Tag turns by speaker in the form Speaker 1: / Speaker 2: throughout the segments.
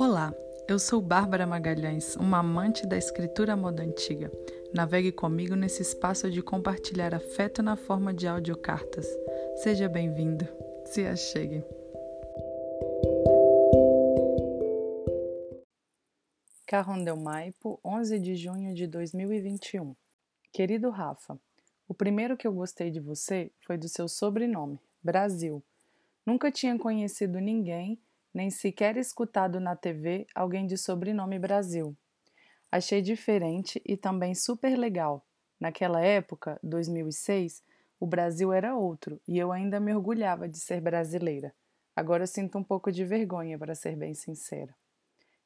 Speaker 1: Olá, eu sou Bárbara Magalhães, uma amante da escritura moda antiga. Navegue comigo nesse espaço de compartilhar afeto na forma de audiocartas. Seja bem-vindo. Se achegue. Carrondel Maipo, 11 de junho de 2021. Querido Rafa, o primeiro que eu gostei de você foi do seu sobrenome, Brasil. Nunca tinha conhecido ninguém, nem sequer escutado na TV alguém de sobrenome Brasil. Achei diferente e também super legal. Naquela época, 2006, o Brasil era outro e eu ainda me orgulhava de ser brasileira. Agora sinto um pouco de vergonha, para ser bem sincera.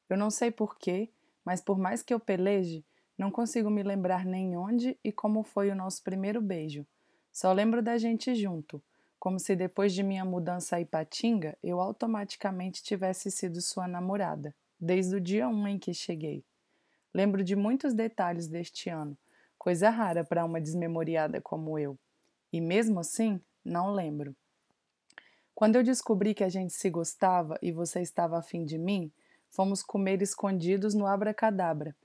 Speaker 1: Eu não sei porquê, mas por mais que eu peleje, não consigo me lembrar nem onde e como foi o nosso primeiro beijo. Só lembro da gente junto, como se depois de minha mudança a Ipatinga eu automaticamente tivesse sido sua namorada, desde o dia 1 em que cheguei. Lembro de muitos detalhes deste ano, coisa rara para uma desmemoriada como eu. E mesmo assim, não lembro. Quando eu descobri que a gente se gostava e você estava afim de mim, fomos comer escondidos no Abracadabra.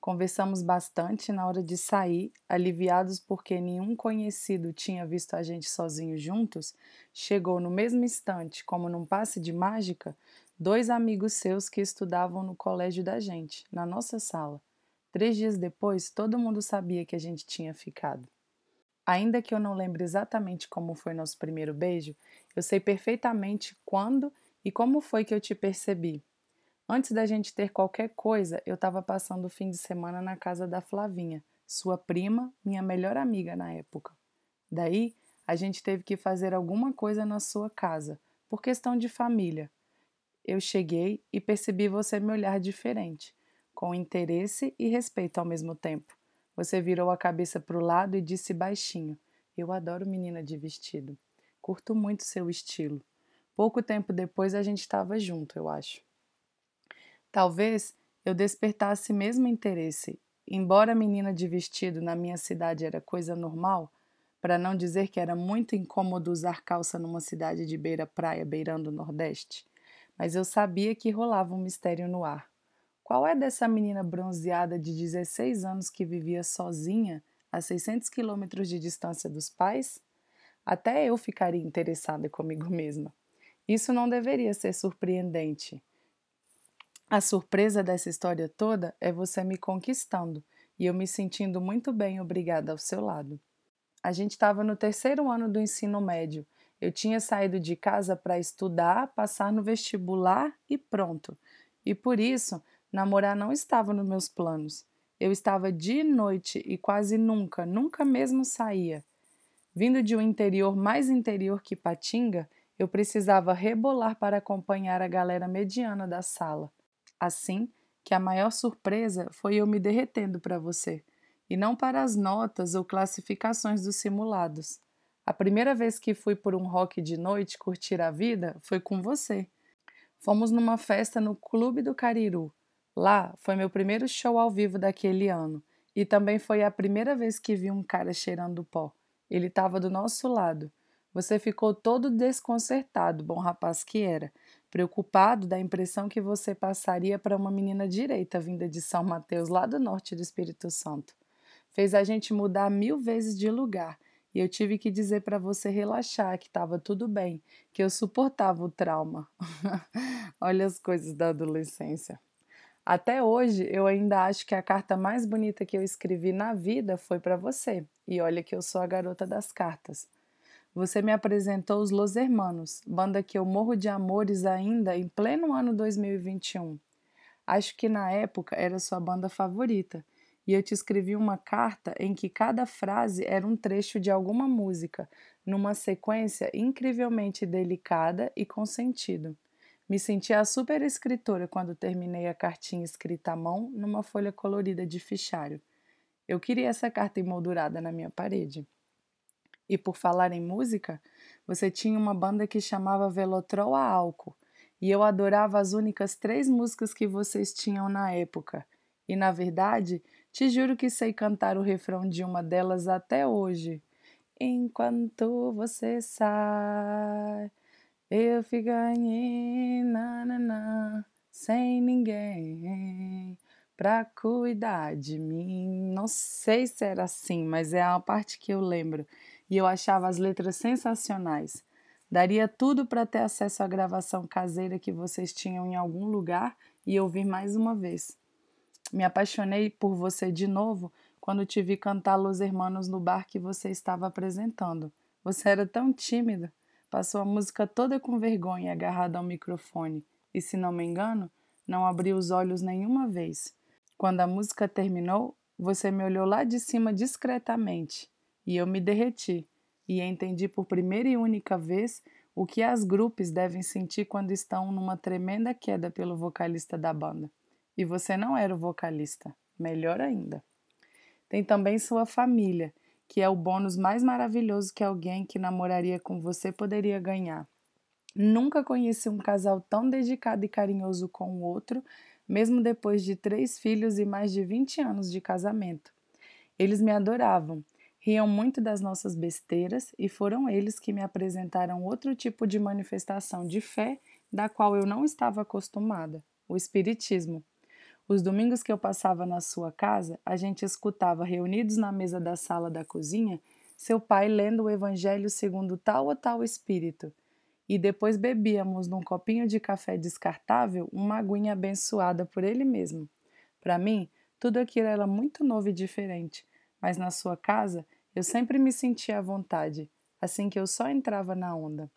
Speaker 1: Conversamos bastante na hora de sair, aliviados porque nenhum conhecido tinha visto a gente sozinho juntos. Chegou no mesmo instante, como num passe de mágica, dois amigos seus que estudavam no colégio da gente, na nossa sala. Três dias depois, todo mundo sabia que a gente tinha ficado. Ainda que eu não lembre exatamente como foi nosso primeiro beijo, eu sei perfeitamente quando e como foi que eu te percebi, Antes da gente ter qualquer coisa, eu estava passando o fim de semana na casa da Flavinha, sua prima, minha melhor amiga na época. Daí, a gente teve que fazer alguma coisa na sua casa, por questão de família. Eu cheguei e percebi você me olhar diferente, com interesse e respeito ao mesmo tempo. Você virou a cabeça para o lado e disse baixinho: Eu adoro menina de vestido. Curto muito seu estilo. Pouco tempo depois a gente estava junto, eu acho. Talvez eu despertasse mesmo interesse. Embora a menina de vestido na minha cidade era coisa normal, para não dizer que era muito incômodo usar calça numa cidade de beira-praia beirando o Nordeste, mas eu sabia que rolava um mistério no ar. Qual é dessa menina bronzeada de 16 anos que vivia sozinha a 600 quilômetros de distância dos pais? Até eu ficaria interessada comigo mesma. Isso não deveria ser surpreendente. A surpresa dessa história toda é você me conquistando e eu me sentindo muito bem obrigada ao seu lado. A gente estava no terceiro ano do ensino médio. Eu tinha saído de casa para estudar, passar no vestibular e pronto. E por isso, namorar não estava nos meus planos. Eu estava de noite e quase nunca, nunca mesmo saía. Vindo de um interior mais interior que Patinga, eu precisava rebolar para acompanhar a galera mediana da sala. Assim que a maior surpresa foi eu me derretendo para você, e não para as notas ou classificações dos simulados. A primeira vez que fui por um rock de noite curtir a vida foi com você. Fomos numa festa no Clube do Cariru. Lá foi meu primeiro show ao vivo daquele ano, e também foi a primeira vez que vi um cara cheirando pó. Ele estava do nosso lado. Você ficou todo desconcertado, bom rapaz que era, preocupado da impressão que você passaria para uma menina direita vinda de São Mateus, lá do norte do Espírito Santo. Fez a gente mudar mil vezes de lugar e eu tive que dizer para você relaxar, que estava tudo bem, que eu suportava o trauma. Olha as coisas da adolescência. Até hoje, eu ainda acho que a carta mais bonita que eu escrevi na vida foi para você. E olha que eu sou a garota das cartas. Você me apresentou os Los Hermanos, banda que eu morro de amores ainda em pleno ano 2021. Acho que na época era sua banda favorita, e eu te escrevi uma carta em que cada frase era um trecho de alguma música, numa sequência incrivelmente delicada e com sentido. Me senti a super escritora quando terminei a cartinha escrita à mão numa folha colorida de fichário. Eu queria essa carta emoldurada na minha parede. E por falar em música, você tinha uma banda que chamava Velotrol a Álcool, e eu adorava as únicas três músicas que vocês tinham na época. E na verdade, te juro que sei cantar o refrão de uma delas até hoje. Enquanto você sai, eu fico aí, na, sem ninguém pra cuidar de mim. Não sei se era assim, mas é a parte que eu lembro. E eu achava as letras sensacionais. Daria tudo para ter acesso à gravação caseira que vocês tinham em algum lugar e ouvir mais uma vez. Me apaixonei por você de novo quando te vi cantar Los Hermanos no bar que você estava apresentando. Você era tão tímida, passou a música toda com vergonha, agarrada ao microfone, e se não me engano, não abriu os olhos nenhuma vez. Quando a música terminou, você me olhou lá de cima discretamente, e eu me derreti, e entendi por primeira e única vez o que as grupos devem sentir quando estão numa tremenda queda pelo vocalista da banda. E você não era o vocalista, melhor ainda. Tem também sua família, que é o bônus mais maravilhoso que alguém que namoraria com você poderia ganhar. Nunca conheci um casal tão dedicado e carinhoso com o outro, mesmo depois de três filhos e mais de 20 anos de casamento. Eles me adoravam, riam muito das nossas besteiras e foram eles que me apresentaram outro tipo de manifestação de fé da qual eu não estava acostumada: o Espiritismo. Os domingos que eu passava na sua casa, a gente escutava, reunidos na mesa da sala da cozinha, seu pai lendo o Evangelho segundo tal ou tal espírito. E depois bebíamos num copinho de café descartável uma aguinha abençoada por ele mesmo. Para mim, tudo aquilo era muito novo e diferente, mas na sua casa eu sempre me sentia à vontade, assim que eu só entrava na onda.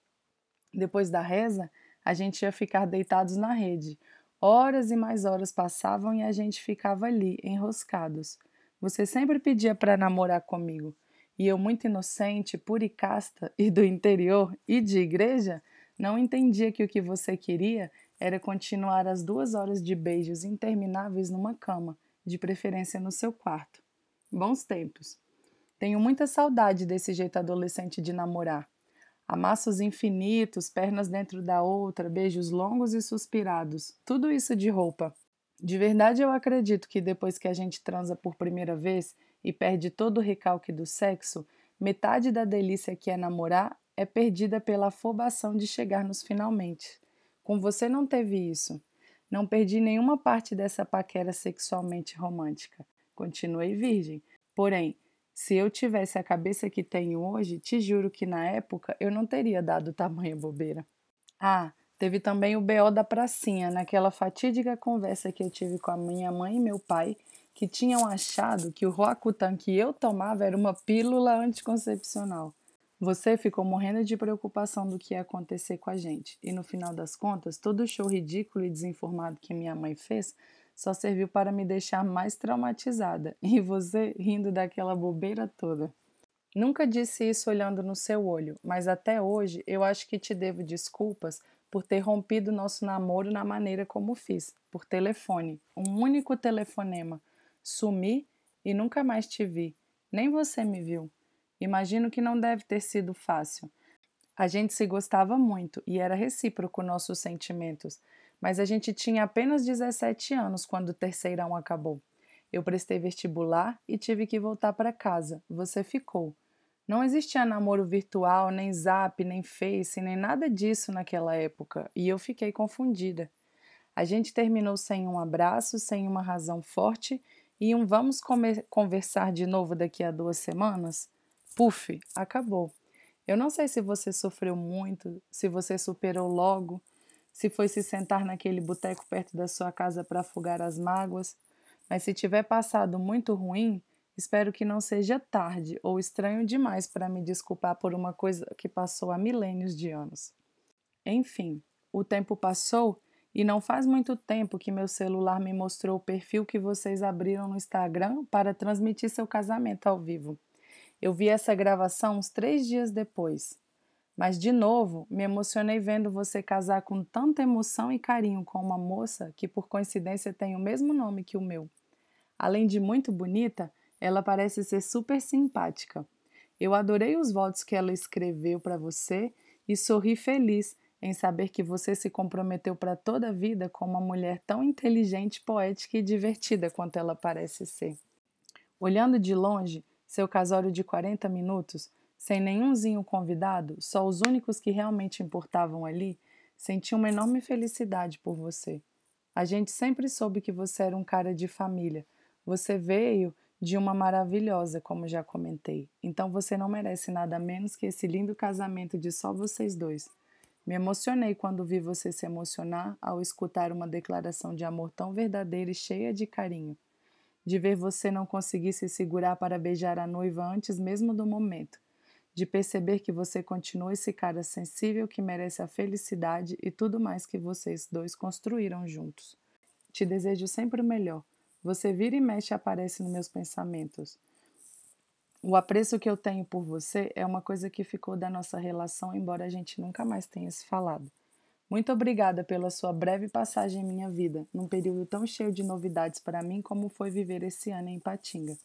Speaker 1: Depois da reza, a gente ia ficar deitados na rede, Horas e mais horas passavam e a gente ficava ali, enroscados. Você sempre pedia para namorar comigo. E eu, muito inocente, pura e casta, e do interior e de igreja, não entendia que o que você queria era continuar as duas horas de beijos intermináveis numa cama, de preferência no seu quarto. Bons tempos. Tenho muita saudade desse jeito adolescente de namorar. Amassos infinitos, pernas dentro da outra, beijos longos e suspirados, tudo isso de roupa. De verdade, eu acredito que depois que a gente transa por primeira vez e perde todo o recalque do sexo, metade da delícia que é namorar é perdida pela afobação de chegar nos finalmente. Com você não teve isso. Não perdi nenhuma parte dessa paquera sexualmente romântica. Continuei virgem. Porém, se eu tivesse a cabeça que tenho hoje, te juro que na época eu não teria dado tamanha bobeira. Ah, teve também o BO da pracinha, naquela fatídica conversa que eu tive com a minha mãe e meu pai, que tinham achado que o Roacutan que eu tomava era uma pílula anticoncepcional. Você ficou morrendo de preocupação do que ia acontecer com a gente, e no final das contas, todo o show ridículo e desinformado que minha mãe fez só serviu para me deixar mais traumatizada e você rindo daquela bobeira toda. Nunca disse isso olhando no seu olho, mas até hoje eu acho que te devo desculpas por ter rompido nosso namoro na maneira como fiz, por telefone, um único telefonema. Sumi e nunca mais te vi. Nem você me viu. Imagino que não deve ter sido fácil. A gente se gostava muito e era recíproco nossos sentimentos, mas a gente tinha apenas 17 anos quando o terceirão acabou. Eu prestei vestibular e tive que voltar para casa. Você ficou. Não existia namoro virtual, nem zap, nem face, nem nada disso naquela época, e eu fiquei confundida. A gente terminou sem um abraço, sem uma razão forte e um vamos conversar de novo daqui a duas semanas? Puf, acabou. Eu não sei se você sofreu muito, se você superou logo, se foi se sentar naquele boteco perto da sua casa para afogar as mágoas, mas se tiver passado muito ruim, espero que não seja tarde ou estranho demais para me desculpar por uma coisa que passou há milênios de anos. Enfim, o tempo passou e não faz muito tempo que meu celular me mostrou o perfil que vocês abriram no Instagram para transmitir seu casamento ao vivo. Eu vi essa gravação uns três dias depois. Mas, de novo, me emocionei vendo você casar com tanta emoção e carinho com uma moça que, por coincidência, tem o mesmo nome que o meu. Além de muito bonita, ela parece ser super simpática. Eu adorei os votos que ela escreveu para você e sorri feliz em saber que você se comprometeu para toda a vida com uma mulher tão inteligente, poética e divertida quanto ela parece ser. Olhando de longe, seu casório de 40 minutos, sem nenhumzinho convidado, só os únicos que realmente importavam ali, senti uma enorme felicidade por você. A gente sempre soube que você era um cara de família. Você veio de uma maravilhosa, como já comentei. Então você não merece nada menos que esse lindo casamento de só vocês dois. Me emocionei quando vi você se emocionar ao escutar uma declaração de amor tão verdadeira e cheia de carinho. De ver você não conseguir se segurar para beijar a noiva antes mesmo do momento. De perceber que você continua esse cara sensível que merece a felicidade e tudo mais que vocês dois construíram juntos. Te desejo sempre o melhor. Você vira e mexe aparece nos meus pensamentos. O apreço que eu tenho por você é uma coisa que ficou da nossa relação, embora a gente nunca mais tenha se falado. Muito obrigada pela sua breve passagem em minha vida, num período tão cheio de novidades para mim como foi viver esse ano em Patinga.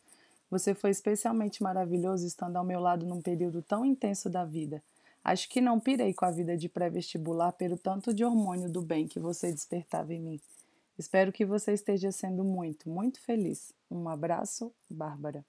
Speaker 1: Você foi especialmente maravilhoso estando ao meu lado num período tão intenso da vida. Acho que não pirei com a vida de pré-vestibular pelo tanto de hormônio do bem que você despertava em mim. Espero que você esteja sendo muito, muito feliz. Um abraço, Bárbara.